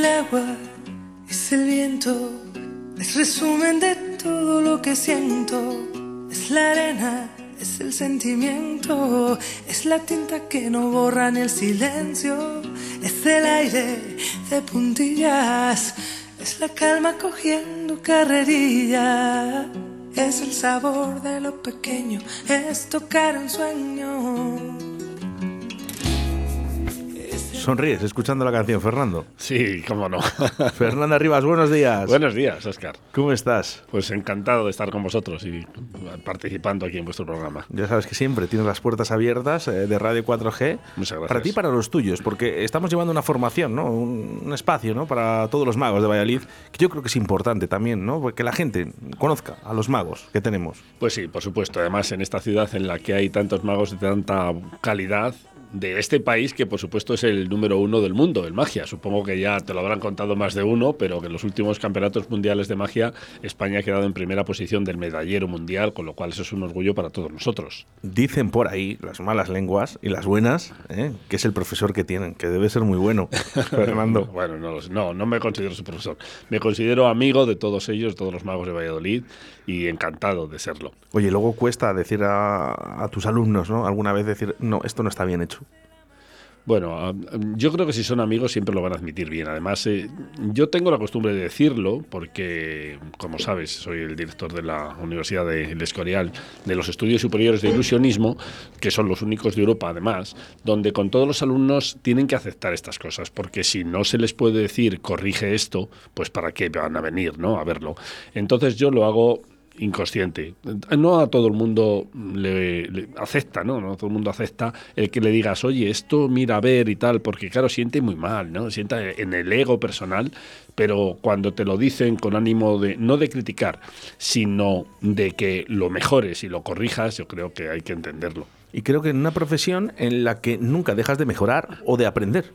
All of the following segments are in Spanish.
El agua, es el viento, es resumen de todo lo que siento. Es la arena, es el sentimiento, es la tinta que no borra ni el silencio. Es el aire de puntillas, es la calma cogiendo carrerilla. Es el sabor de lo pequeño, es tocar un sueño. Sonríes escuchando la canción, Fernando. Sí, cómo no. Fernanda Rivas, buenos días. Buenos días, Oscar. ¿Cómo estás? Pues encantado de estar con vosotros y participando aquí en vuestro programa. Ya sabes que siempre tienes las puertas abiertas eh, de Radio 4G. Muchas gracias. Para ti y para los tuyos, porque estamos llevando una formación, ¿no? Un, espacio, ¿no? Para todos los magos de Valladolid, que yo creo que es importante también, ¿no? Porque la gente conozca a los magos que tenemos. Pues sí, por supuesto. Además, en esta ciudad en la que hay tantos magos de tanta calidad, de este país que por supuesto es el número uno del mundo, el magia. Supongo que ya te lo habrán contado más de uno, pero que en los últimos campeonatos mundiales de magia España ha quedado en primera posición del medallero mundial, con lo cual eso es un orgullo para todos nosotros. Dicen por ahí las malas lenguas y las buenas, ¿eh? que es el profesor que tienen, que debe ser muy bueno, Fernando. bueno, no, no, no me considero su profesor. Me considero amigo de todos ellos, todos los magos de Valladolid, y encantado de serlo. Oye, luego cuesta decir a, a tus alumnos, ¿no? Alguna vez decir, no, esto no está bien hecho. Bueno, yo creo que si son amigos siempre lo van a admitir bien. Además, eh, yo tengo la costumbre de decirlo porque, como sabes, soy el director de la Universidad de El Escorial de los Estudios Superiores de Ilusionismo, que son los únicos de Europa además, donde con todos los alumnos tienen que aceptar estas cosas, porque si no se les puede decir corrige esto, pues para qué van a venir, ¿no? A verlo. Entonces yo lo hago inconsciente. No a todo el mundo le, acepta, ¿no? No todo el mundo acepta el que le digas, oye, esto mira a ver y tal, porque claro, siente muy mal, ¿no? Sienta en el ego personal, pero cuando te lo dicen con ánimo de, no de criticar, sino de que lo mejores y lo corrijas, yo creo que hay que entenderlo. Y creo que en una profesión en la que nunca dejas de mejorar o de aprender.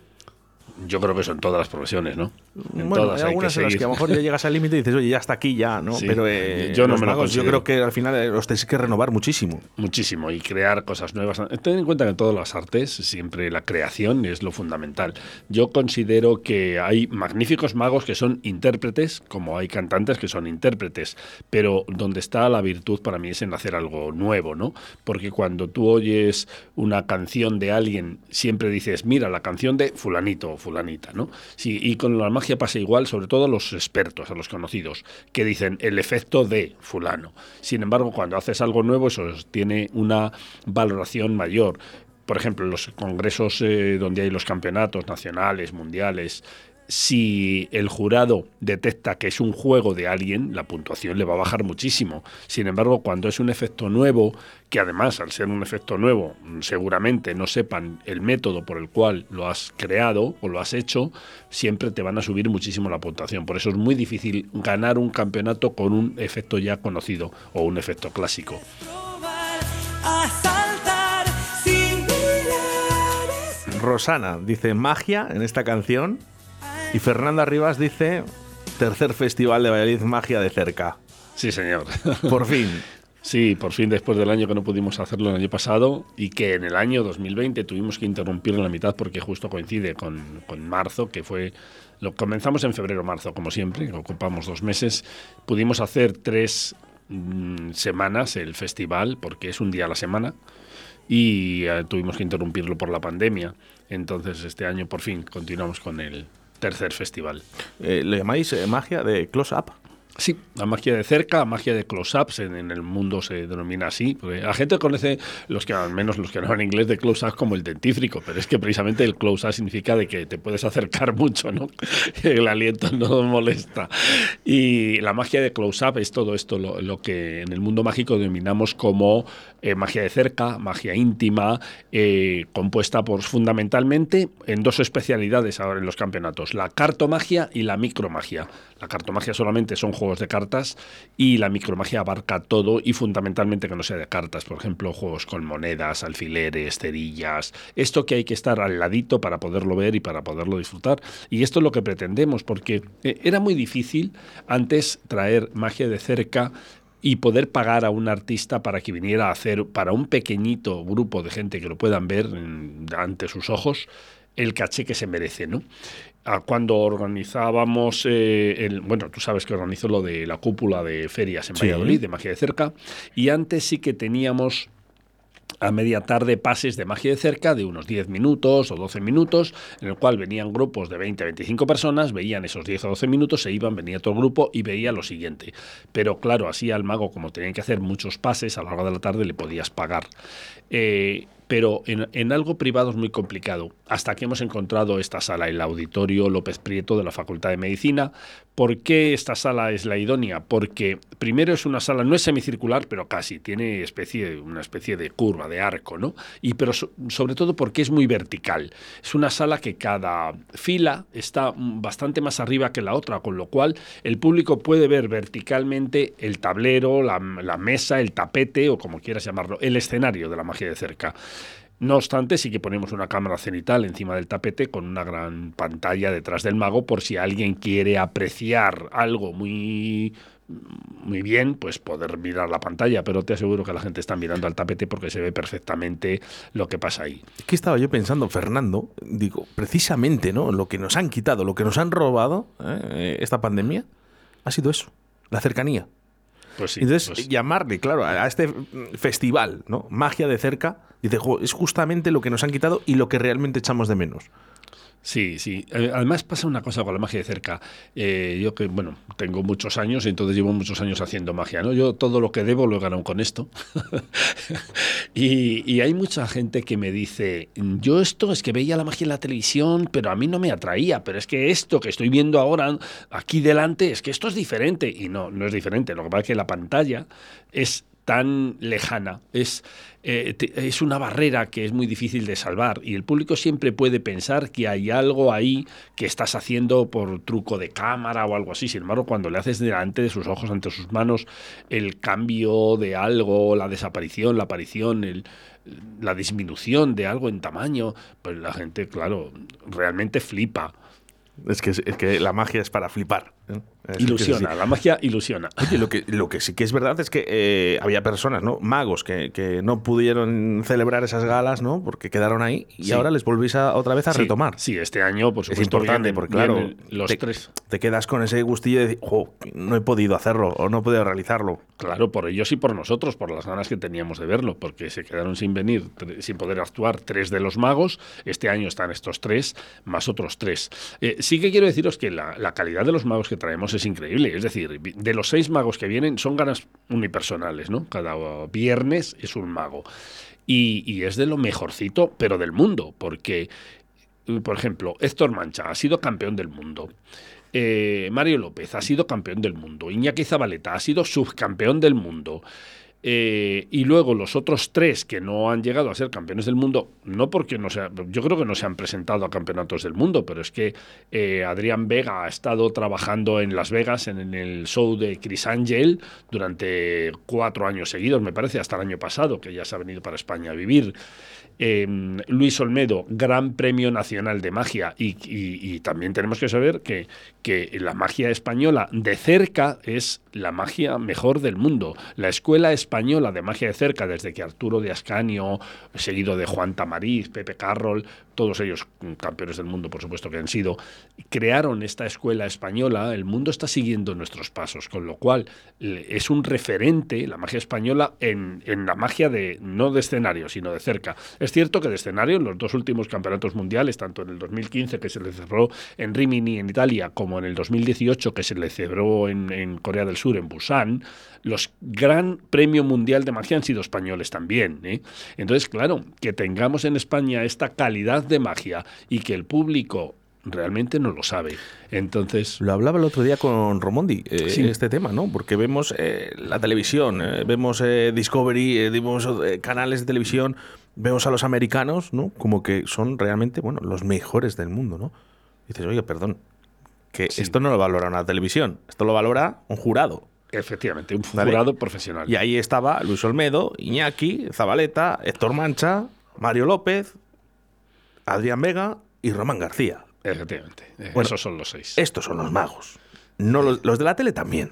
Yo creo que eso en todas las profesiones, ¿no? En bueno, todas hay, algunas que en las que a lo mejor ya llegas al límite y dices, oye, ya está aquí, ya, ¿no? Pero eh, yo no me magos, Yo creo que al final eh, los tenéis que renovar muchísimo. Muchísimo y crear cosas nuevas. Ten en cuenta que en todas las artes siempre la creación es lo fundamental. Yo considero que hay magníficos magos que son intérpretes, como hay cantantes que son intérpretes, pero donde está la virtud para mí es en hacer algo nuevo, ¿no? Porque cuando tú oyes una canción de alguien, siempre dices, mira, la canción de fulanito fulanita, ¿no? Y con la magia pasa igual, sobre todo a los expertos, a los conocidos, que dicen el efecto de fulano. Sin embargo, cuando haces algo nuevo, eso tiene una valoración mayor. Por ejemplo, los congresos eh, donde hay los campeonatos nacionales, mundiales, si el jurado detecta que es un juego de alguien, la puntuación le va a bajar muchísimo. Sin embargo, cuando es un efecto nuevo, que además al ser un efecto nuevo seguramente no sepan el método por el cual lo has creado o lo has hecho, siempre te van a subir muchísimo la puntuación. Por eso es muy difícil ganar un campeonato con un efecto ya conocido o un efecto clásico. Rosana dice magia en esta canción y Fernanda Rivas dice, tercer festival de Valladolid Magia de cerca. Sí, señor. Por fin. Sí, por fin después del año que no pudimos hacerlo el año pasado y que en el año 2020 tuvimos que interrumpirlo en la mitad porque justo coincide con, marzo, que fue... Lo comenzamos en febrero-marzo, como siempre, ocupamos dos meses. Pudimos hacer tres mm, semanas el festival porque es un día a la semana y eh, tuvimos que interrumpirlo por la pandemia. Entonces este año por fin continuamos con el, tercer festival. Eh, ¿Le llamáis eh, magia de close-up? Sí, la magia de cerca, la magia de close-ups en, el mundo se denomina así. La gente conoce, los que al menos los que no hablan inglés, de close-up como el dentífrico, pero es que precisamente el close-up significa de que te puedes acercar mucho, ¿no? El aliento no molesta. Y la magia de close-up es todo esto, lo, que en el mundo mágico denominamos como eh, magia de cerca, magia íntima, eh, compuesta por fundamentalmente en dos especialidades ahora en los campeonatos, la cartomagia y la micromagia. La cartomagia solamente son juegos de cartas y la micromagia abarca todo y fundamentalmente que no sea de cartas, por ejemplo, juegos con monedas, alfileres, cerillas, esto que hay que estar al ladito para poderlo ver y para poderlo disfrutar. Y esto es lo que pretendemos, porque eh, era muy difícil antes traer magia de cerca y poder pagar a un artista para que viniera a hacer para un pequeñito grupo de gente que lo puedan ver ante sus ojos el caché que se merece, ¿no? Cuando organizábamos, eh, el, bueno, tú sabes que organizo lo de la cúpula de ferias en Valladolid, de magia de cerca, y antes sí que teníamos a media tarde pases de magia de cerca de unos 10 minutos o 12 minutos, en el cual venían grupos de 20 a 25 personas, veían esos 10 o 12 minutos, se iban, venía todo el grupo y veía lo siguiente. Pero claro, así al mago, como tenían que hacer muchos pases a lo largo de la tarde, le podías pagar. Eh, pero en, algo privado es muy complicado. Hasta que hemos encontrado esta sala, el Auditorio López Prieto de la Facultad de Medicina. ¿Por qué esta sala es la idónea? Porque primero es una sala, no es semicircular, pero casi, tiene especie, una especie de curva, de arco, ¿no? Y pero sobre todo porque es muy vertical. Es una sala que cada fila está bastante más arriba que la otra, con lo cual el público puede ver verticalmente el tablero, la, la mesa, el tapete o como quieras llamarlo, el escenario de la magia de cerca. No obstante, sí que ponemos una cámara cenital encima del tapete con una gran pantalla detrás del mago por si alguien quiere apreciar algo muy muy bien, pues poder mirar la pantalla, pero te aseguro que la gente está mirando al tapete porque se ve perfectamente lo que pasa ahí. ¿Qué estaba yo pensando, Fernando? Digo, precisamente, ¿no? Lo que nos han quitado, lo que nos han robado ¿eh? esta pandemia ha sido eso, la cercanía. Pues Entonces, pues llamarle, claro, a este festival, ¿no? Magia de cerca, dice, es justamente lo que nos han quitado y lo que realmente echamos de menos. Sí, sí. Eh, además pasa una cosa con la magia de cerca. Eh, yo que, bueno, tengo muchos años, entonces llevo muchos años haciendo magia, ¿no? Yo todo lo que debo lo he ganado con esto. y, y, hay mucha gente que me dice, yo esto es que veía la magia en la televisión, pero a mí no me atraía, pero es que esto que estoy viendo ahora aquí delante, es que esto es diferente. Y no, no es diferente. Lo que pasa es que la pantalla es tan lejana, es, eh, es una barrera que es muy difícil de salvar y el público siempre puede pensar que hay algo ahí que estás haciendo por truco de cámara o algo así. Sin embargo, cuando le haces delante de sus ojos, ante sus manos, el cambio de algo, la desaparición, la aparición, el, la disminución de algo en tamaño, pues la gente, claro, realmente flipa. Es que, es que la magia es para flipar. ¿eh? Ilusiona, la magia ilusiona. Oye, lo que, lo que sí que es verdad es que eh, había personas, ¿no? Magos que, que, no pudieron celebrar esas galas, ¿no? Porque quedaron ahí y ahora les volvís a, otra vez a retomar. Sí, este año, por supuesto. Es importante, porque claro, los te, tres. te quedas con ese gustillo de decir, no he podido hacerlo o no he podido realizarlo. Claro, por ellos y por nosotros, por las ganas que teníamos de verlo, porque se quedaron sin venir, sin poder actuar tres de los magos. Este año están estos tres, más otros tres. Eh, sí que quiero deciros que la, la calidad de los magos que traemos es increíble. Es decir, de los seis magos que vienen son ganas unipersonales, ¿no? Cada viernes es un mago. Y, es de lo mejorcito, pero del mundo, porque, por ejemplo, Héctor Mancha ha sido campeón del mundo. Eh, Mario López ha sido campeón del mundo. Iñaki Zabaleta ha sido subcampeón del mundo. Eh, y luego los otros tres que no han llegado a ser campeones del mundo, no porque no sea, yo creo que no se han presentado a campeonatos del mundo, pero es que eh, Adrián Vega ha estado trabajando en Las Vegas en, el show de Chris Angel durante cuatro años seguidos, me parece, hasta el año pasado, que ya se ha venido para España a vivir. Em, Luis Olmedo, Gran Premio Nacional de Magia. Y, también tenemos que saber que, que, la magia española de cerca es la magia mejor del mundo. La Escuela Española de Magia de Cerca, desde que Arturo de Ascanio, seguido de Juan Tamariz, Pepe Carroll, todos ellos campeones del mundo, por supuesto que han sido, crearon esta escuela española, el mundo está siguiendo nuestros pasos, con lo cual es un referente, la magia española, en, en la magia de no de escenario, sino de cerca. Es cierto que de escenario, en los dos últimos campeonatos mundiales, tanto en el 2015 que se le cerró en Rimini en Italia, como en el 2018 que se le celebró en, Corea del Sur, en Busan, los gran premio mundial de magia han sido españoles también. ¿eh? Entonces, claro, que tengamos en España esta calidad de magia y que el público realmente no lo sabe. Entonces. Lo hablaba el otro día con Romondi, eh, este tema, ¿no? Porque vemos eh, la televisión, eh, vemos Discovery, vemos canales de televisión, vemos a los americanos, ¿no? Como que son realmente, bueno, los mejores del mundo, ¿no? dices, oye, perdón, que esto no lo valora una televisión, esto lo valora un jurado. Efectivamente, un jurado profesional. Y ahí estaba Luis Olmedo, Iñaki, Zabaleta, Héctor Mancha, Mario López, Adrián Vega y Román García. Efectivamente. Bueno, Esos son los seis. Estos son los magos. No los, de la tele también.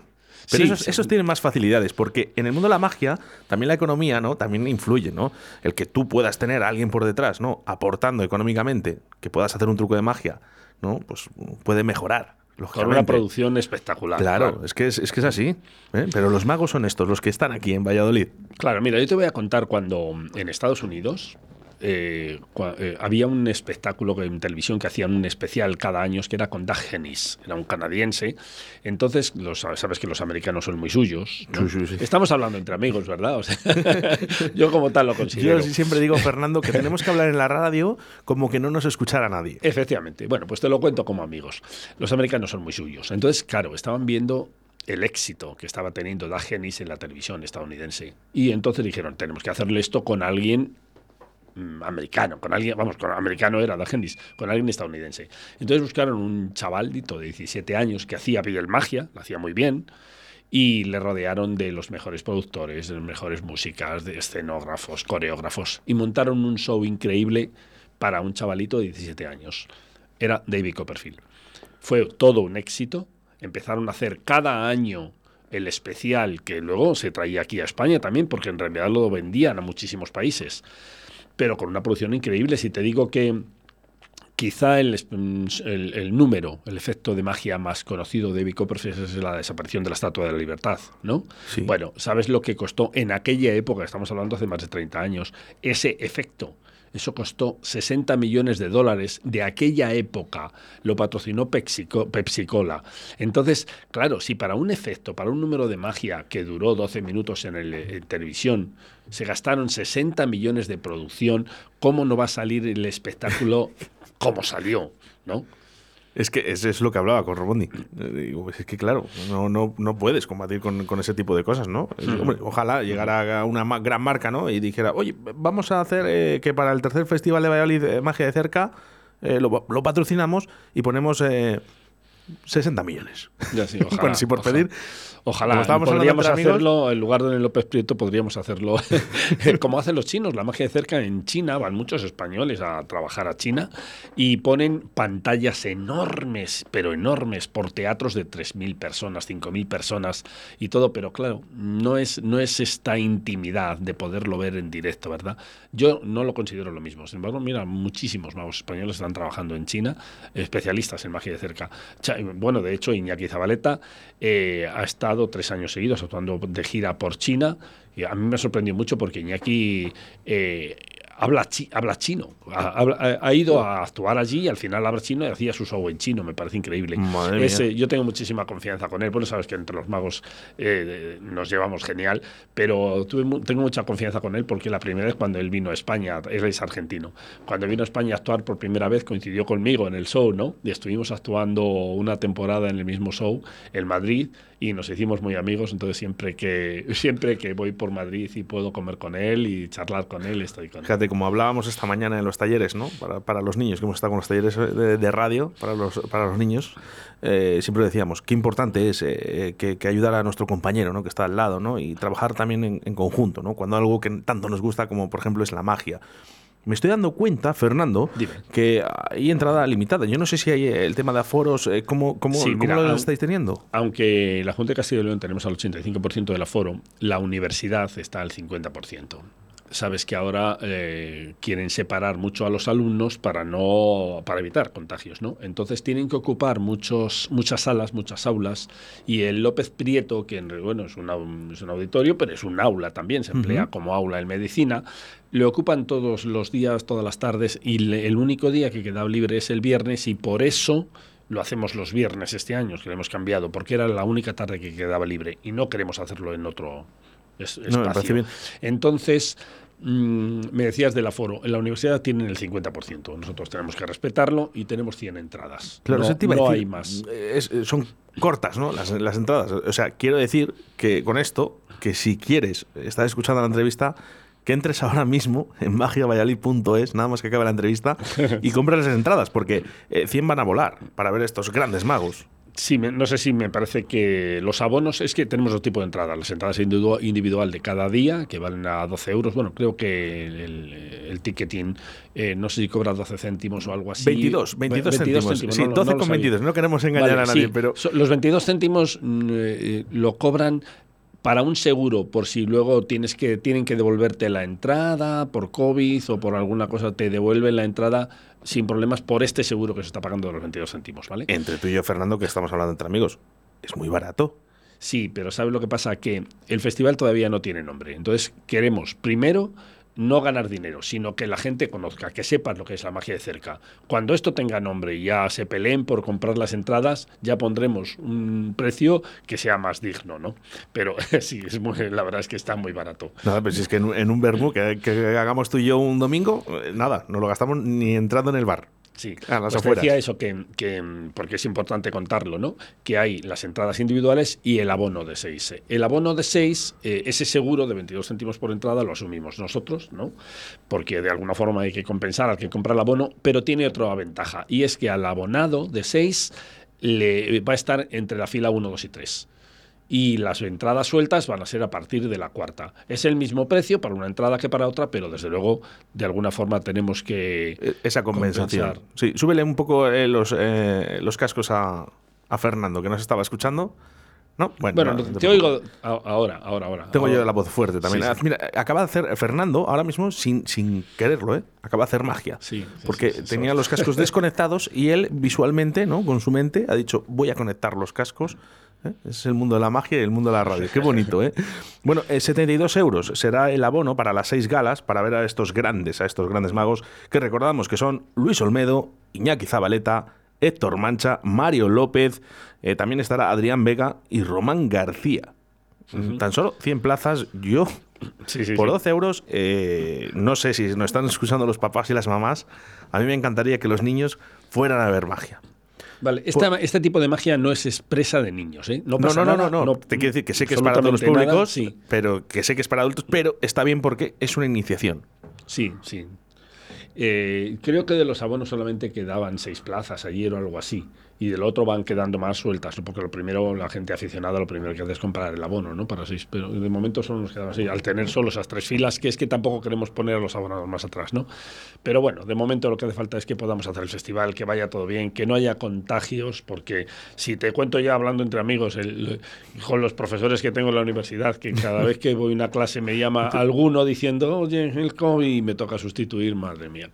Pero esos, esos, tienen más facilidades, porque en el mundo de la magia también la economía, ¿no? También influye, ¿no? El que tú puedas tener a alguien por detrás, ¿no? Aportando económicamente, que puedas hacer un truco de magia, ¿no? Pues puede mejorar. Con una producción espectacular. Claro, Es, que es, que es así. ¿eh? Pero los magos son estos, los que están aquí en Valladolid. Claro, mira, yo te voy a contar cuando en Estados Unidos eh, eh, había un espectáculo en televisión que hacían un especial cada año que era con Doug Hennis, era un canadiense. Entonces, los, sabes que los americanos son muy suyos. Estamos hablando entre amigos, ¿verdad? yo como tal lo considero. Yo siempre digo, Fernando, que tenemos que hablar en la radio como que no nos escuchara nadie. Efectivamente. Bueno, pues te lo cuento como amigos. Los americanos son muy suyos. Entonces, claro, estaban viendo el éxito que estaba teniendo Doug Hennis en la televisión estadounidense. Y entonces dijeron, tenemos que hacerle esto con alguien americano, con alguien, vamos, con americano era Hendis, con alguien estadounidense. Entonces buscaron un chavaldito de 17 años que hacía magia, lo hacía muy bien, y le rodearon de los mejores productores, de las mejores músicas, de escenógrafos, coreógrafos, y montaron un show increíble para un chavalito de 17 años. Era David Copperfield. Fue todo un éxito, empezaron a hacer cada año el especial que luego se traía aquí a España también, porque en realidad lo vendían a muchísimos países pero con una producción increíble. Si te digo que quizá el, el, número, el efecto de magia más conocido de Copperfield es la desaparición de la Estatua de la Libertad, ¿no? Bueno, ¿sabes lo que costó en aquella época, estamos hablando hace más de 30 años, ese efecto? Eso costó 60 millones de dólares de aquella época. Lo patrocinó Pepsi Cola. Entonces, claro, si para un efecto, para un número de magia que duró 12 minutos en, el, televisión, se gastaron 60 millones de producción, ¿cómo no va a salir el espectáculo como salió? ¿No? Es que eso es lo que hablaba con Robondi. Eh, es que claro, no, no, no puedes combatir con, ese tipo de cosas, ¿no? ojalá llegara a una gran marca, ¿no? Y dijera, oye, vamos a hacer eh, que para el tercer festival de Valladolid eh, Magia de Cerca lo, lo, patrocinamos y ponemos 60 millones. Ya sí, ojalá, bueno, si por pedir. Ojalá. podríamos hacerlo, en lugar de López Prieto, podríamos hacerlo como hacen los chinos. La magia de cerca en China, van muchos españoles a trabajar a China y ponen pantallas enormes, pero enormes, por teatros de 3.000 personas, 5.000 personas y todo. Pero claro, no es, no es esta intimidad de poderlo ver en directo, ¿verdad? Yo no lo considero lo mismo. Sin embargo, mira, muchísimos magos españoles están trabajando en China, especialistas en magia de cerca. Bueno, de hecho, Iñaki Zabaleta eh, ha estado tres años seguidos actuando de gira por China y a mí me sorprendió mucho porque Iñaki eh, habla, habla chino. Ha, ido a actuar allí y al final habla chino y hacía su show en chino. Me parece increíble. yo tengo muchísima confianza con él. Bueno, sabes que entre los magos eh, nos llevamos genial, pero tuve, tengo mucha confianza con él porque la primera vez cuando él vino a España, él es argentino, cuando vino a España a actuar por primera vez coincidió conmigo en el show, ¿no? Y estuvimos actuando una temporada en el mismo show en Madrid y nos hicimos muy amigos, entonces siempre que, siempre que voy por Madrid y puedo comer con él y charlar con él, estoy con Fíjate, como hablábamos esta mañana en los talleres, ¿no? Para, para los niños, que hemos estado con los talleres de, radio para los, para los niños, eh, siempre decíamos qué importante es eh, que, que, ayudar a nuestro compañero, ¿no? Que está al lado, ¿no? Y trabajar también en, en conjunto, ¿no? Cuando algo que tanto nos gusta como, por ejemplo, es la magia me estoy dando cuenta, Fernando, que hay entrada limitada. Yo no sé si hay el tema de aforos, eh, ¿cómo, cómo, lo estáis teniendo? Aunque la Junta de Castilla y León tenemos al 85% del aforo, la universidad está al 50% sabes que ahora eh, quieren separar mucho a los alumnos para no para evitar contagios, ¿no? Entonces tienen que ocupar muchos muchas salas, muchas aulas y el López Prieto, que bueno es, es un auditorio, pero es un aula también, se emplea como aula en medicina, le ocupan todos los días, todas las tardes y el único día que queda libre es el viernes y por eso lo hacemos los viernes este año, que lo hemos cambiado, porque era la única tarde que quedaba libre y no queremos hacerlo en otro espacio. Entonces, Mm, me decías del aforo. En la universidad tienen el 50%. Nosotros tenemos que respetarlo y tenemos 100 entradas. Claro, no, hay más. son cortas, ¿no? Las, las, entradas. O sea, quiero decir que con esto, que si quieres estar escuchando la entrevista, que entres ahora mismo en magiabayali.es, nada más que acabe la entrevista, y compres las entradas, porque 100 eh, van a volar para ver estos grandes magos. Sí, no sé si me parece que los abonos, es que tenemos dos tipos de entradas. Las entradas individual de cada día, que valen a 12 euros. Bueno, creo que el, ticketing, eh, no sé si cobra 12 céntimos o algo así. 22, 22, céntimos. Sí, 12 con 22. No queremos engañar a nadie, pero. Los 22 céntimos mm, eh, lo cobran para un seguro, por si luego tienes que, tienen que devolverte la entrada por COVID o por alguna cosa, te devuelven la entrada sin problemas por este seguro que se está pagando de los 22 céntimos, ¿vale? Entre tú y yo, Fernando, que estamos hablando entre amigos, es muy barato. Sí, pero ¿sabes lo que pasa? Que el festival todavía no tiene nombre. Entonces queremos primero no ganar dinero, sino que la gente conozca, que sepan lo que es la magia de cerca. Cuando esto tenga nombre y ya se peleen por comprar las entradas, ya pondremos un precio que sea más digno, ¿no? Pero sí, es muy, la verdad es que está muy barato. Nada, pues es que en, un vermú que, que, hagamos tú y yo un domingo, eh, nada, no lo gastamos ni entrando en el bar. Sí, ah, pues decía eso, que, porque es importante contarlo, ¿no? Que hay las entradas individuales y el abono de 6. El abono de 6, eh, ese seguro de 22 céntimos por entrada lo asumimos nosotros, ¿no? Porque de alguna forma hay que compensar al que compra el abono, pero tiene otra ventaja, y es que al abonado de 6 le va a estar entre la fila 1, 2 y 3 y las entradas sueltas van a ser a partir de la cuarta. Es el mismo precio para una entrada que para otra, pero desde luego de alguna forma tenemos que... E, esa compensación. Sí, súbele un poco eh, los, eh, los cascos a, a Fernando, que nos estaba escuchando. ¿No? Bueno, te oigo ahora, ahora, ahora. Tengo yo la voz fuerte también. Mira, acaba de hacer Fernando, ahora mismo, sin, sin quererlo, ¿eh? acaba de hacer magia. Sí, porque tenía los cascos desconectados y él visualmente, ¿no? con su mente, ha dicho, voy a conectar los cascos ¿eh? Es el mundo de la magia y el mundo de la radio. Qué bonito, ¿eh? Bueno, 72 eh, euros será el abono para las seis galas para ver a estos grandes, a estos grandes magos que recordamos que son Luis Olmedo, Iñaki Zabaleta, Héctor Mancha, Mario López, eh, también estará Adrián Vega y Román García. Tan solo 100 plazas, yo por 12 euros, no sé si nos están escuchando los papás y las mamás, a mí me encantaría que los niños fueran a ver magia. Vale, este tipo de magia no es expresa de niños, ¿eh? No, no, no, no, no, Te quiero decir que sé que es para todos los públicos, sí. pero que sé que es para adultos, pero está bien porque es una iniciación. Sí, sí. Eh, creo que de los abonos solamente quedaban seis plazas ayer o algo así y del otro van quedando más sueltas, porque lo primero, la gente aficionada, lo primero que hace es comprar el abono, ¿no? Para seis, pero de momento solo nos quedamos así, al tener solo esas tres filas, que es que tampoco queremos poner a los abonados más atrás, ¿no? Pero bueno, de momento lo que hace falta es que podamos hacer el festival, que vaya todo bien, que no haya contagios, porque si te cuento ya hablando entre amigos, el, con los profesores que tengo en la universidad, que cada vez que voy a una clase me llama alguno diciendo, oye, el COVID, y me toca sustituir, madre mía.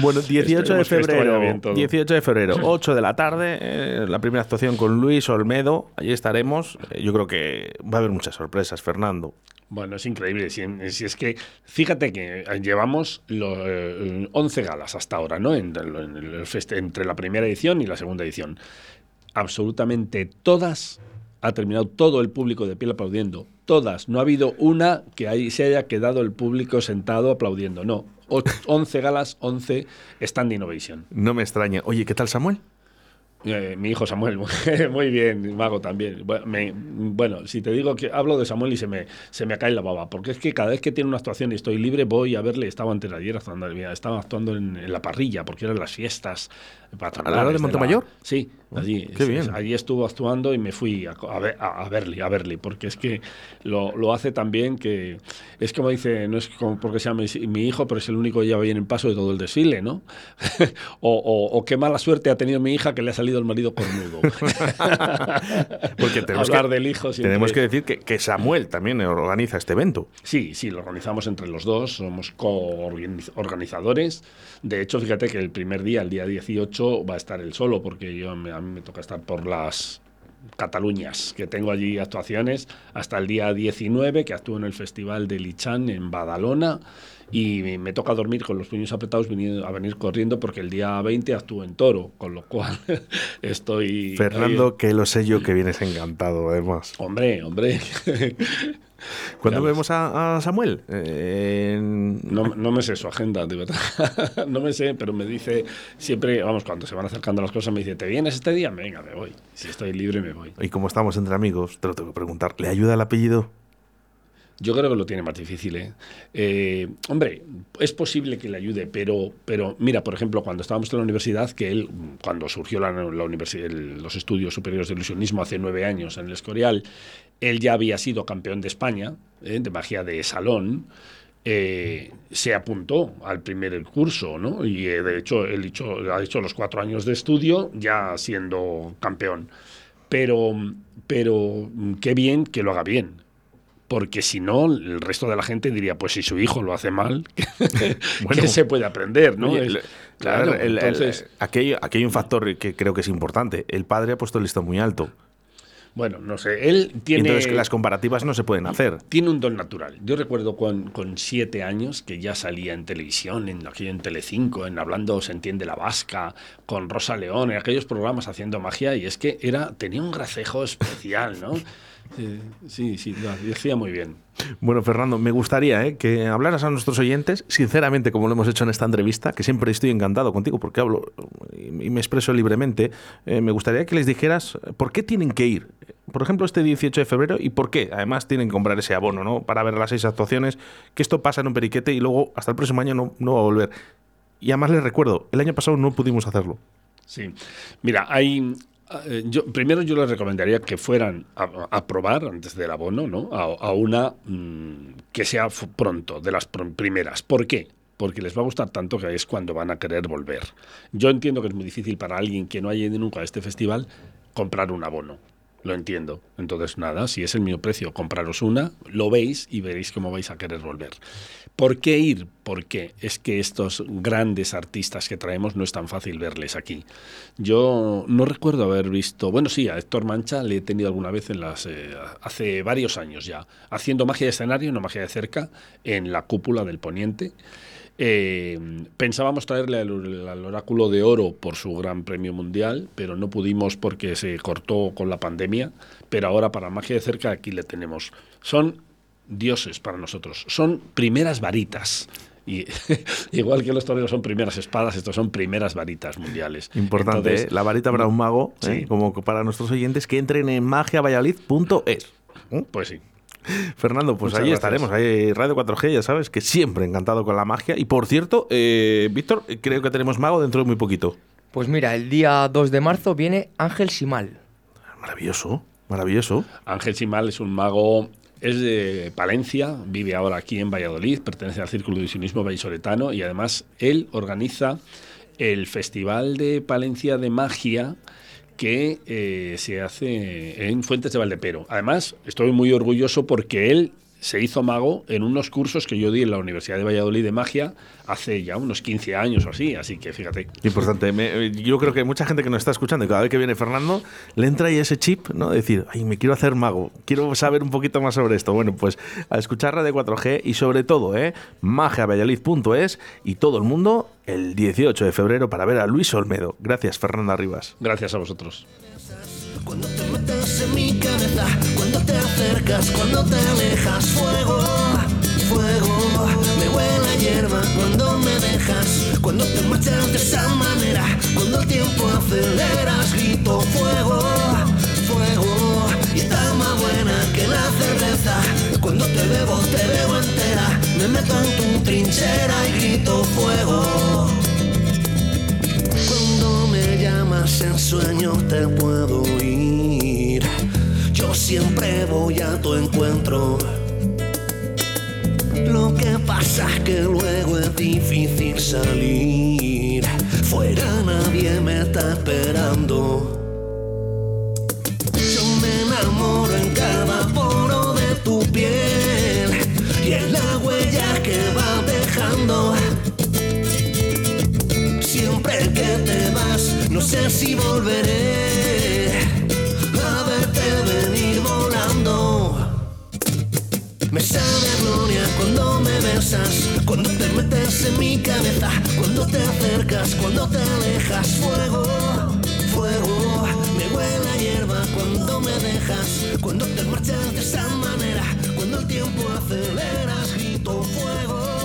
bueno, 18 de febrero, 18 de febrero, 8 de la tarde, eh, la primera actuación con Luis Olmedo. Allí estaremos. Eh, yo creo que va a haber muchas sorpresas, Fernando. Bueno, es increíble. Si, es que, fíjate que llevamos los, 11 galas hasta ahora, ¿no? entre la primera edición y la segunda edición. Absolutamente todas ha terminado todo el público de piel aplaudiendo. Todas. No ha habido una que ahí se haya quedado el público sentado aplaudiendo. No. 11 galas, 11 standing ovation. No me extraña. Oye, ¿qué tal Samuel? Eh, mi hijo Samuel, muy bien, Mago también. Bueno, si te digo que hablo de Samuel y se me, se me cae la baba, porque es que cada vez que tiene una actuación y estoy libre, voy a verle. Estaba antes de ayer actuando, estaba actuando en, la parrilla, porque eran las fiestas. ¿A la hora de Montemayor? sí, allí. Allí estuvo actuando y me fui a, a, verle, a verle, porque es que lo, lo, hace tan bien que es como dice, no es como porque sea mi, hijo, pero es el único que lleva bien en paso de todo el desfile, ¿no? o, o qué mala suerte ha tenido mi hija que le ha salido el marido cornudo. Porque tenemos que, del hijo Tenemos que decir que, Samuel también organiza este evento. Sí, sí, lo organizamos entre los dos, somos co-organizadores. De hecho, fíjate que el primer día, el día 18, va a estar él solo, porque yo, a mí me toca estar por las Cataluñas, que tengo allí actuaciones, hasta el día 19, que actúo en el Festival de Lichan en Badalona y me toca dormir con los puños apretados viniendo, a venir corriendo porque el día 20 actúo en Toro, con lo cual estoy... Fernando, que lo sé yo que vienes encantado, además. Hombre, hombre. ¿Cuándo vemos a, Samuel? No, no, me sé su agenda, de verdad. no me sé, pero me dice siempre, vamos, cuando se van acercando las cosas, me dice, ¿te vienes este día? Venga, me voy. Si estoy libre, me voy. Y como estamos entre amigos, te lo tengo que preguntar, ¿le ayuda el apellido? Yo creo que lo tiene más difícil. ¿eh? Eh, hombre, es posible que le ayude, pero, pero mira, por ejemplo, cuando estábamos en la universidad, que él, cuando surgió la, universidad, los estudios superiores de ilusionismo hace nueve años en el Escorial, él ya había sido campeón de España ¿eh? de magia de salón. se apuntó al primer curso, ¿no? Y de hecho, él hecho, ha hecho los cuatro años de estudio ya siendo campeón. Pero, pero qué bien que lo haga bien porque si no, el resto de la gente diría, pues si su hijo lo hace mal, ¿qué se puede aprender? ¿no? claro, entonces, aquí, hay, un factor que creo que es importante. El padre ha puesto el listón muy alto. Bueno, no sé, él tiene... Entonces las comparativas no se pueden hacer. Tiene un don natural. Yo recuerdo con, con siete años que ya salía en televisión, en, aquí en Telecinco, en Hablando se entiende la vasca, con Rosa León, en aquellos programas haciendo magia, y es que era tenía un gracejo especial, ¿no? Sí, sí, lo decía muy bien. Bueno, Fernando, me gustaría ¿eh? que hablaras a nuestros oyentes, sinceramente, como lo hemos hecho en esta entrevista, que siempre estoy encantado contigo porque hablo y me expreso libremente. Eh, me gustaría que les dijeras por qué tienen que ir, por ejemplo, este 18 de febrero y por qué. Además, tienen que comprar ese abono ¿no? para ver las seis actuaciones, que esto pasa en un periquete y luego hasta el próximo año no, no va a volver. Y además les recuerdo, el año pasado no pudimos hacerlo. Sí, mira, hay, eh, primero yo les recomendaría que fueran a, probar antes del abono, ¿no? A, una mm, que sea pronto, de las primeras. ¿Por qué? Porque les va a gustar tanto que es cuando van a querer volver. Yo entiendo que es muy difícil para alguien que no haya ido nunca a este festival comprar un abono. Lo entiendo. Entonces, nada, si es el mismo precio, compraros una, lo veis y veréis cómo vais a querer volver. ¿Por qué ir? Porque es que estos grandes artistas que traemos no es tan fácil verles aquí. Yo no recuerdo haber visto, bueno, sí, a Héctor Mancha le he tenido alguna vez en las, eh, hace varios años ya, haciendo magia de escenario, no magia de cerca, en la cúpula del Poniente. Eh, pensábamos traerle al, oráculo de oro por su gran premio mundial, pero no pudimos porque se cortó con la pandemia. Pero ahora para magia de cerca aquí le tenemos. Son dioses para nosotros, son primeras varitas. Y, igual que los toreros son primeras espadas, estos son primeras varitas mundiales. Importante, ¿eh? la varita para un mago, ¿eh? como para nuestros oyentes, que entren en magiavalladolid.es. Pues sí. Fernando, pues ahí estaremos, ahí Radio 4G, ya sabes, que siempre encantado con la magia. Y por cierto, eh, Víctor, creo que tenemos mago dentro de muy poquito. Pues mira, el día 2 de marzo viene Ángel Simal. Maravilloso, maravilloso. Ángel Simal es un mago, es de Palencia, vive ahora aquí en Valladolid, pertenece al Círculo de Visionismo Vallisoletano y además él organiza el Festival de Palencia de Magia que eh, se hace en Fuentes de Valdepero. Además, estoy muy orgulloso porque él se hizo mago en unos cursos que yo di en la Universidad de Valladolid de magia hace ya unos 15 años o así, así que fíjate. Importante. yo creo que mucha gente que nos está escuchando y cada vez que viene Fernando, le entra ahí ese chip, ¿no? De decir, ay, me quiero hacer mago, quiero saber un poquito más sobre esto. Bueno, pues a escuchar Radio 4G y sobre todo, ¿eh? magiavalladolid.es y todo el mundo el 18 de febrero para ver a Luis Olmedo. Gracias, Fernanda Rivas. Gracias a vosotros. Cuando te metes en mi cabeza, cuando te acercas, cuando te alejas, fuego, fuego, me huele a hierba cuando me dejas, cuando te marchas de esa manera, cuando el tiempo aceleras, grito fuego, fuego, y está más buena que la cerveza, cuando te bebo te veo entera, me meto en tu trinchera y grito fuego llamas en sueño te puedo ir. Yo siempre voy a tu encuentro. Lo que pasa es que luego es difícil salir. Fuera nadie me está esperando. Yo me enamoro en cada poro de tu piel y en la huella que va dejando No sé si volveré a verte venir volando. Me sabe a gloria cuando me besas, cuando te metes en mi cabeza, cuando te acercas, cuando te alejas. Fuego, fuego, me huele a hierba cuando me dejas, cuando te marchas de esa manera, cuando el tiempo aceleras, grito fuego.